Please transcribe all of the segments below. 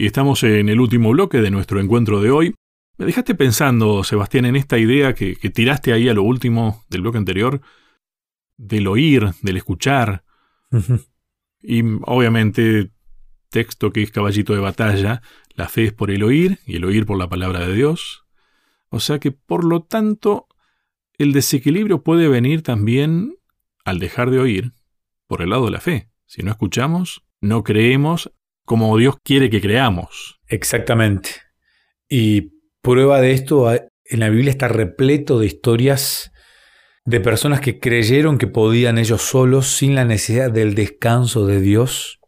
Y estamos en el último bloque de nuestro encuentro de hoy. Me dejaste pensando, Sebastián, en esta idea que, que tiraste ahí a lo último del bloque anterior, del oír, del escuchar. Y obviamente, texto que es caballito de batalla, la fe es por el oír y el oír por la palabra de Dios. O sea que, por lo tanto, el desequilibrio puede venir también al dejar de oír por el lado de la fe. Si no escuchamos, no creemos como Dios quiere que creamos. Exactamente. Y prueba de esto, en la Biblia está repleto de historias de personas que creyeron que podían ellos solos sin la necesidad del descanso de Dios.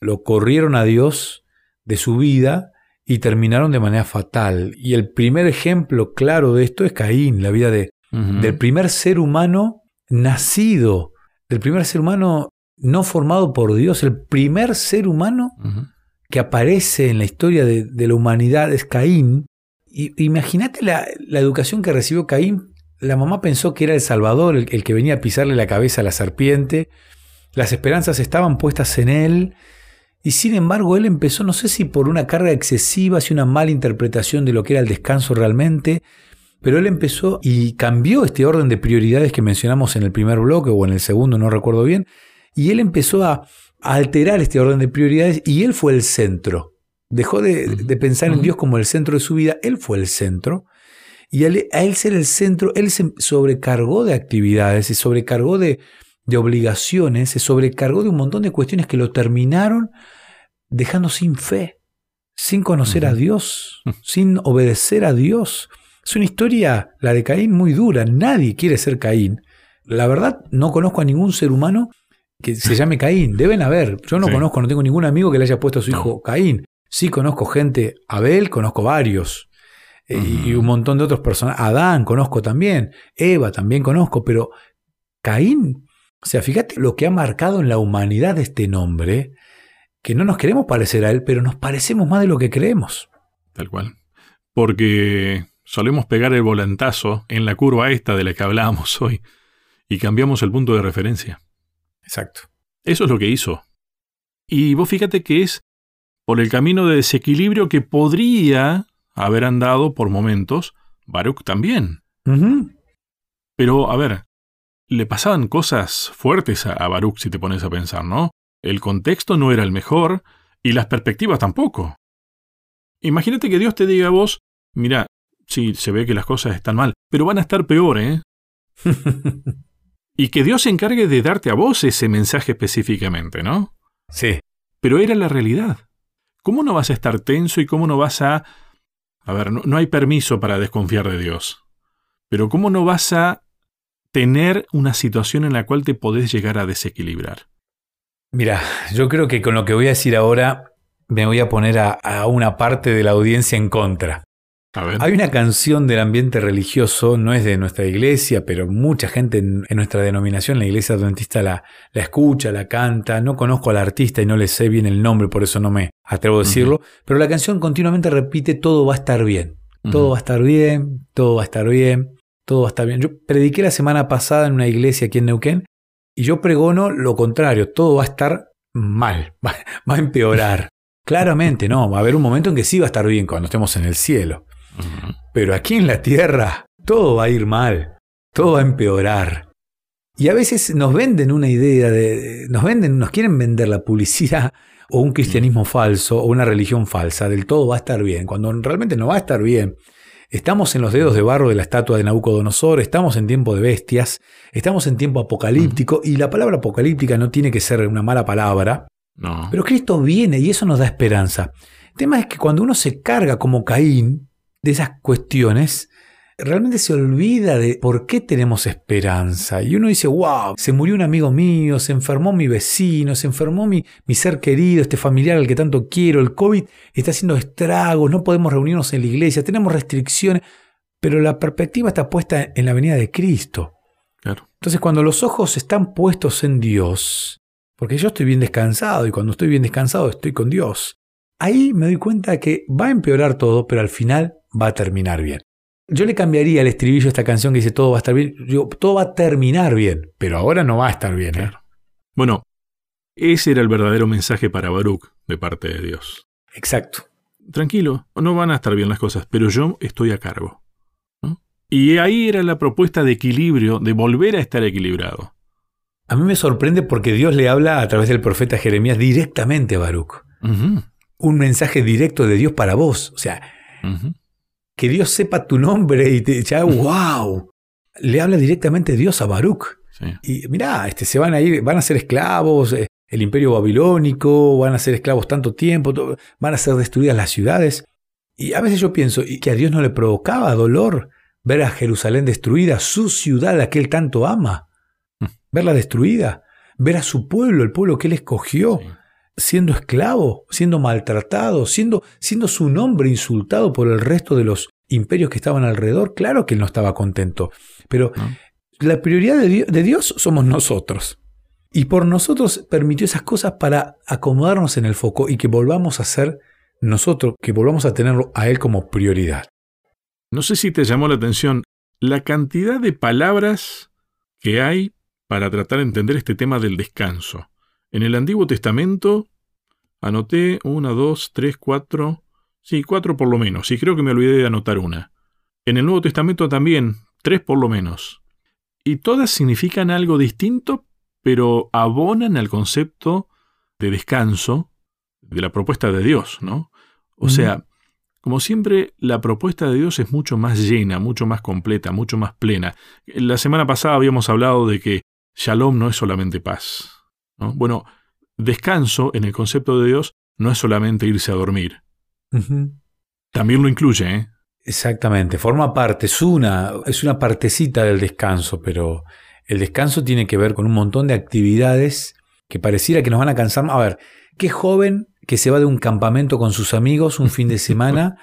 Lo corrieron a Dios de su vida y terminaron de manera fatal. Y el primer ejemplo claro de esto es Caín, la vida de, del primer ser humano nacido, del primer ser humano no formado por Dios, el primer ser humano que aparece en la historia de, la humanidad es Caín. Imagínate la, educación que recibió Caín. La mamá pensó que era el Salvador, el, el, que venía a pisarle la cabeza a la serpiente. Las esperanzas estaban puestas en él. Y sin embargo, él empezó, no sé si por una carga excesiva, si una mala interpretación de lo que era el descanso realmente, pero él empezó y cambió este orden de prioridades que mencionamos en el primer bloque o en el segundo, no recuerdo bien, y él empezó a, alterar este orden de prioridades y él fue el centro. Dejó de, pensar en Dios como el centro de su vida, él fue el centro. Y a él ser el centro, él se sobrecargó de actividades, se sobrecargó de, de obligaciones, se sobrecargó de un montón de cuestiones que lo terminaron dejando sin fe, sin conocer a Dios, sin obedecer a Dios. Es una historia, la de Caín, muy dura. Nadie quiere ser Caín. La verdad, no conozco a ningún ser humano que se llame Caín. Deben haber. Yo no conozco, no tengo ningún amigo que le haya puesto a su hijo Caín. Sí conozco gente, Abel, conozco varios. Eh, y un montón de otros personajes. Adán conozco también. Eva también conozco. Pero Caín, o sea, fíjate lo que ha marcado en la humanidad este nombre, que no nos queremos parecer a él, pero nos parecemos más de lo que creemos. Tal cual. Porque solemos pegar el volantazo en la curva esta de la que hablábamos hoy y cambiamos el punto de referencia. Exacto. Eso es lo que hizo. Y vos fíjate que es por el camino de desequilibrio que podría haber andado por momentos Baruch también. Pero, a ver, le pasaban cosas fuertes a, a Baruch si te pones a pensar, ¿no? El contexto no era el mejor y las perspectivas tampoco. Imagínate que Dios te diga a vos, mira, sí, se ve que las cosas están mal, pero van a estar peor, ¿eh? Y que Dios se encargue de darte a vos ese mensaje específicamente, ¿no? Sí. Pero era la realidad. ¿Cómo no vas a estar tenso y cómo no vas a... A ver, no, hay permiso para desconfiar de Dios. Pero ¿cómo no vas a tener una situación en la cual te podés llegar a desequilibrar? Mira, yo creo que con lo que voy a decir ahora me voy a poner a una parte de la audiencia en contra. Hay una canción del ambiente religioso, no es de nuestra iglesia, pero mucha gente en, nuestra denominación, la iglesia adventista, la, la, escucha, la canta. No conozco al artista y no le sé bien el nombre, por eso no me atrevo a decirlo. Pero la canción continuamente repite: todo va a estar bien. Todo va a estar bien, todo va a estar bien, todo va a estar bien. Yo prediqué la semana pasada en una iglesia aquí en Neuquén y yo pregono lo contrario: todo va a estar mal, va, va a empeorar. Claramente, no, va a haber un momento en que sí va a estar bien cuando estemos en el cielo. Pero aquí en la tierra todo va a ir mal, todo va a empeorar. Y a veces nos venden una idea de, nos venden, nos quieren vender la publicidad o un cristianismo falso o una religión falsa, del todo va a estar bien, cuando realmente no va a estar bien. Estamos en los dedos de barro de la estatua de Nabucodonosor, estamos en tiempo de bestias, estamos en tiempo apocalíptico, y la palabra apocalíptica no tiene que ser una mala palabra, no. pero Cristo viene y eso nos da esperanza. El tema es que cuando uno se carga como Caín, de esas cuestiones, realmente se olvida de por qué tenemos esperanza. Y uno dice, wow, se murió un amigo mío, se enfermó mi vecino, se enfermó mi, mi ser querido, este familiar al que tanto quiero, el COVID está haciendo estragos, no podemos reunirnos en la iglesia, tenemos restricciones, pero la perspectiva está puesta en la venida de Cristo. Claro. Entonces cuando los ojos están puestos en Dios, porque yo estoy bien descansado y cuando estoy bien descansado estoy con Dios, ahí me doy cuenta que va a empeorar todo, pero al final va a terminar bien. Yo le cambiaría el estribillo a esta canción que dice todo va a estar bien. todo va a terminar bien, pero ahora no va a estar bien. ¿eh? Bueno, ese era el verdadero mensaje para Baruch de parte de Dios. Exacto. Tranquilo, no van a estar bien las cosas, pero yo estoy a cargo. Y ahí era la propuesta de equilibrio, de volver a estar equilibrado. A mí me sorprende porque Dios le habla a través del profeta Jeremías directamente a Baruch. Un mensaje directo de Dios para vos. O sea, que Dios sepa tu nombre y te diga, wow. Le habla directamente Dios a Baruch. Y mirá, este, se van a ir, van a ser esclavos, eh, el imperio babilónico, van a ser esclavos tanto tiempo, van a ser destruidas las ciudades. Y a veces yo pienso, ¿y que a Dios no le provocaba dolor ver a Jerusalén destruida, su ciudad, la que él tanto ama? Mm. Verla destruida, ver a su pueblo, el pueblo que él escogió, siendo esclavo, siendo maltratado, siendo, siendo su nombre insultado por el resto de los imperios que estaban alrededor. Claro que él no estaba contento, pero la prioridad de Dios, somos nosotros. Y por nosotros permitió esas cosas para acomodarnos en el foco y que volvamos a ser nosotros, que volvamos a tenerlo a Él como prioridad. No sé si te llamó la atención la cantidad de palabras que hay para tratar de entender este tema del descanso. En el Antiguo Testamento anoté una, dos, tres, cuatro, sí, cuatro por lo menos, y creo que me olvidé de anotar una. En el Nuevo Testamento también, tres por lo menos y todas significan algo distinto, pero abonan al concepto de descanso de la propuesta de Dios, ¿no? O sea, como siempre, la propuesta de Dios es mucho más llena, mucho más completa, mucho más plena. La semana pasada habíamos hablado de que Shalom no es solamente paz. ¿No? Bueno, descanso en el concepto de Dios no es solamente irse a dormir. También lo incluye, ¿eh? Exactamente, forma parte, es una, es una partecita del descanso, pero el descanso tiene que ver con un montón de actividades que pareciera que nos van a cansar. A ver, qué joven que se va de un campamento con sus amigos un fin de semana,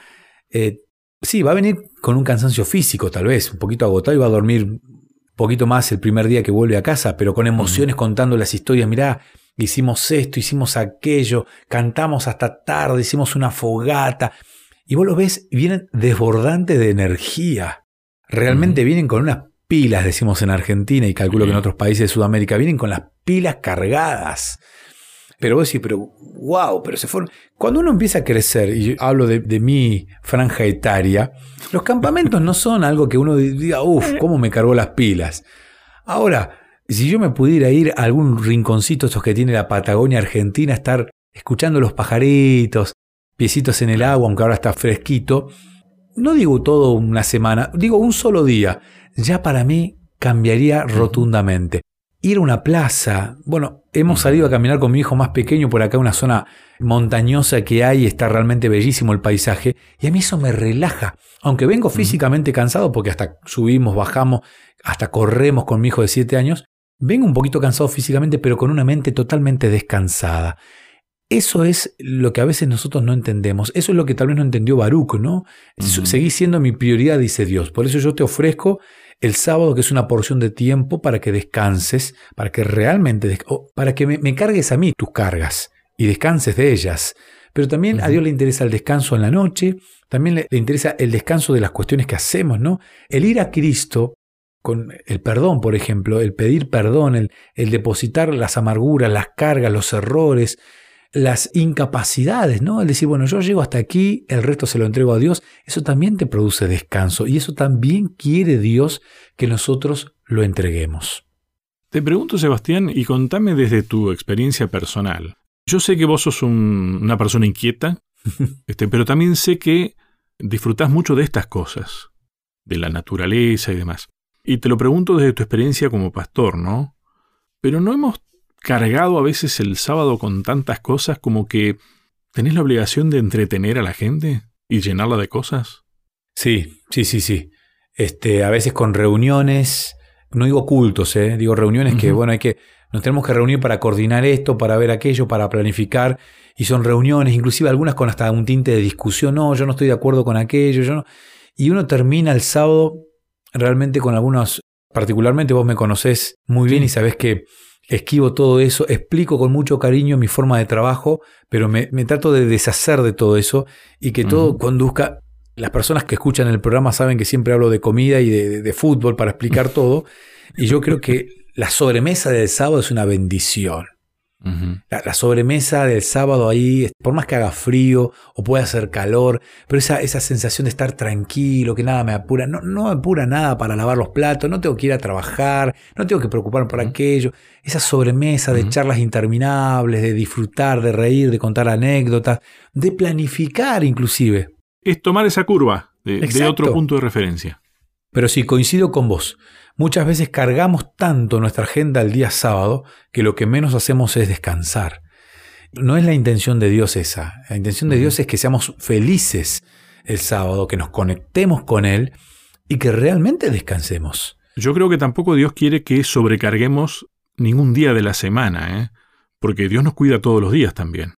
eh, sí, va a venir con un cansancio físico tal vez, un poquito agotado y va a dormir poquito más el primer día que vuelve a casa, pero con emociones contando las historias, mirá, hicimos esto, hicimos aquello, cantamos hasta tarde, hicimos una fogata. Y vos lo ves, vienen desbordantes de energía. Realmente vienen con unas pilas, decimos en Argentina y calculo que en otros países de Sudamérica, vienen con las pilas cargadas. Pero vos decís, pero wow, pero se fueron. Cuando uno empieza a crecer, y hablo de, de mi franja etaria, los campamentos no son algo que uno diga, uff, cómo me cargó las pilas. Ahora, si yo me pudiera ir a algún rinconcito, estos que tiene la Patagonia Argentina, estar escuchando los pajaritos, piecitos en el agua, aunque ahora está fresquito. No digo todo una semana, digo un solo día. Ya para mí cambiaría rotundamente. Ir a una plaza. Bueno, hemos salido a caminar con mi hijo más pequeño por acá, una zona montañosa que hay, está realmente bellísimo el paisaje, y a mí eso me relaja. Aunque vengo físicamente cansado, porque hasta subimos, bajamos, hasta corremos con mi hijo de 7 años, vengo un poquito cansado físicamente, pero con una mente totalmente descansada. Eso es lo que a veces nosotros no entendemos. Eso es lo que tal vez no entendió Baruch, ¿no? Seguí siendo mi prioridad, dice Dios. Por eso yo te ofrezco el sábado, que es una porción de tiempo para que descanses, para que realmente, para que me, cargues a mí tus cargas y descanses de ellas. Pero también a Dios le interesa el descanso en la noche, también le, interesa el descanso de las cuestiones que hacemos, ¿no? El ir a Cristo con el perdón, por ejemplo, el pedir perdón, el, el depositar las amarguras, las cargas, los errores, las incapacidades, ¿no? El decir, bueno, yo llego hasta aquí, el resto se lo entrego a Dios, eso también te produce descanso y eso también quiere Dios que nosotros lo entreguemos. Te pregunto, Sebastián, y contame desde tu experiencia personal. Yo sé que vos sos una persona inquieta, este, pero también sé que disfrutás mucho de estas cosas, de la naturaleza y demás. Y te lo pregunto desde tu experiencia como pastor, ¿no? Pero no hemos cargado a veces el sábado con tantas cosas como que tenés la obligación de entretener a la gente y llenarla de cosas? Sí, sí, sí, sí. Este, a veces con reuniones, no digo cultos, ¿eh? digo reuniones que, bueno, hay que, nos tenemos que reunir para coordinar esto, para ver aquello, para planificar, y son reuniones, inclusive algunas con hasta un tinte de discusión, no, yo no estoy de acuerdo con aquello, yo no. Y uno termina el sábado realmente con algunos, particularmente vos me conocés muy bien y sabés que esquivo todo eso, explico con mucho cariño mi forma de trabajo, pero me, trato de deshacer de todo eso y que todo conduzca. Las personas que escuchan el programa saben que siempre hablo de comida y de, fútbol para explicar todo, y yo creo que la sobremesa del sábado es una bendición. La, sobremesa del sábado ahí, por más que haga frío o pueda hacer calor, pero esa, esa sensación de estar tranquilo, que nada me apura, no, no me apura nada para lavar los platos, no tengo que ir a trabajar, no tengo que preocuparme por aquello. Esa sobremesa de charlas interminables, de disfrutar, de reír, de contar anécdotas, de planificar inclusive. Es tomar esa curva de otro punto de referencia. Pero sí, coincido con vos. Muchas veces cargamos tanto nuestra agenda el día sábado que lo que menos hacemos es descansar. No es la intención de Dios esa. La intención de Dios es que seamos felices el sábado, que nos conectemos con Él y que realmente descansemos. Yo creo que tampoco Dios quiere que sobrecarguemos ningún día de la semana, ¿eh? porque Dios nos cuida todos los días también.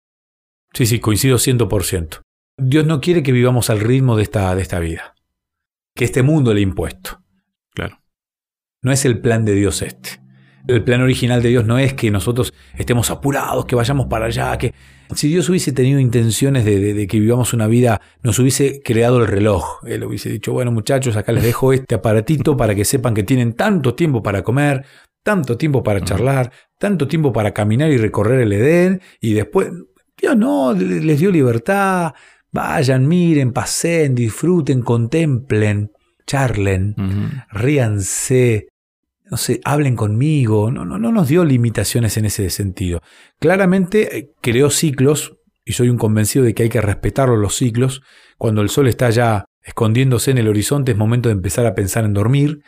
Sí, sí, coincido 100%. Dios no quiere que vivamos al ritmo de esta, de esta vida que este mundo le ha impuesto. No es el plan de Dios este. El plan original de Dios no es que nosotros estemos apurados, que vayamos para allá, que si Dios hubiese tenido intenciones de, que vivamos una vida, nos hubiese creado el reloj. Él hubiese dicho, bueno muchachos, acá les dejo este aparatito para que sepan que tienen tanto tiempo para comer, tanto tiempo para charlar, tanto tiempo para caminar y recorrer el Edén, y después, Dios no, les dio libertad, Vayan, miren, pasen, disfruten, contemplen, charlen, ríanse, no sé, hablen conmigo. No, no, no nos dio limitaciones en ese sentido. Claramente eh, creó ciclos, y soy un convencido de que hay que respetar los ciclos. Cuando el sol está ya escondiéndose en el horizonte es momento de empezar a pensar en dormir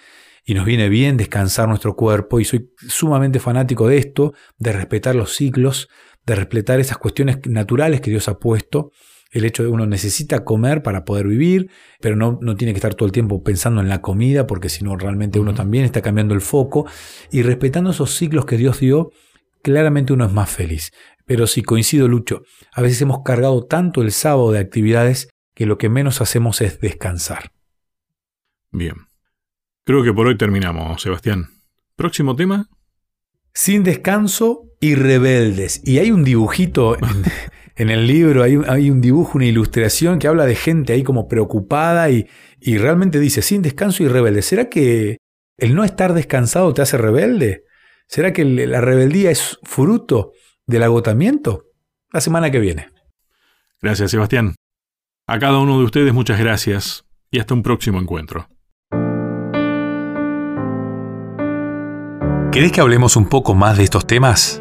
y nos viene bien descansar nuestro cuerpo y soy sumamente fanático de esto, de respetar los ciclos, de respetar esas cuestiones naturales que Dios ha puesto el hecho de uno necesita comer para poder vivir, pero no, no tiene que estar todo el tiempo pensando en la comida, porque si no realmente uno también está cambiando el foco. Y respetando esos ciclos que Dios dio, claramente uno es más feliz. Pero si coincido, Lucho, a veces hemos cargado tanto el sábado de actividades que lo que menos hacemos es descansar. Bien. Creo que por hoy terminamos, Sebastián. ¿Próximo tema? Sin descanso y rebeldes. Y hay un dibujito en el libro hay, hay, un dibujo, una ilustración que habla de gente ahí como preocupada y, y realmente dice, sin descanso y rebelde. ¿Será que el no estar descansado te hace rebelde? ¿Será que la rebeldía es fruto del agotamiento? La semana que viene. Gracias, Sebastián. A cada uno de ustedes muchas gracias y hasta un próximo encuentro. ¿Querés que hablemos un poco más de estos temas?